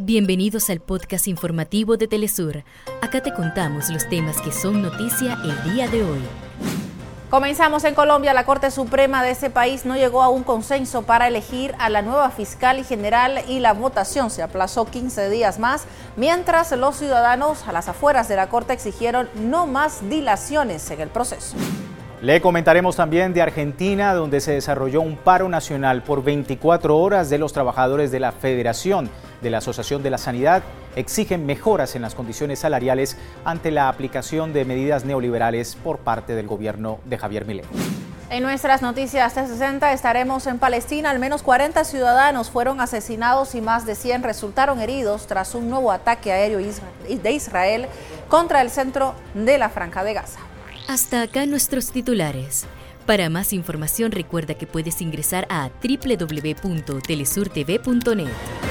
Bienvenidos al podcast informativo de Telesur. Acá te contamos los temas que son noticia el día de hoy. Comenzamos en Colombia. La Corte Suprema de ese país no llegó a un consenso para elegir a la nueva fiscal general y la votación se aplazó 15 días más, mientras los ciudadanos a las afueras de la Corte exigieron no más dilaciones en el proceso. Le comentaremos también de Argentina, donde se desarrolló un paro nacional por 24 horas de los trabajadores de la Federación de la Asociación de la Sanidad. Exigen mejoras en las condiciones salariales ante la aplicación de medidas neoliberales por parte del gobierno de Javier Milei. En nuestras noticias de 60 estaremos en Palestina. Al menos 40 ciudadanos fueron asesinados y más de 100 resultaron heridos tras un nuevo ataque aéreo de Israel contra el centro de la Franja de Gaza. Hasta acá nuestros titulares. Para más información recuerda que puedes ingresar a www.telesurtv.net.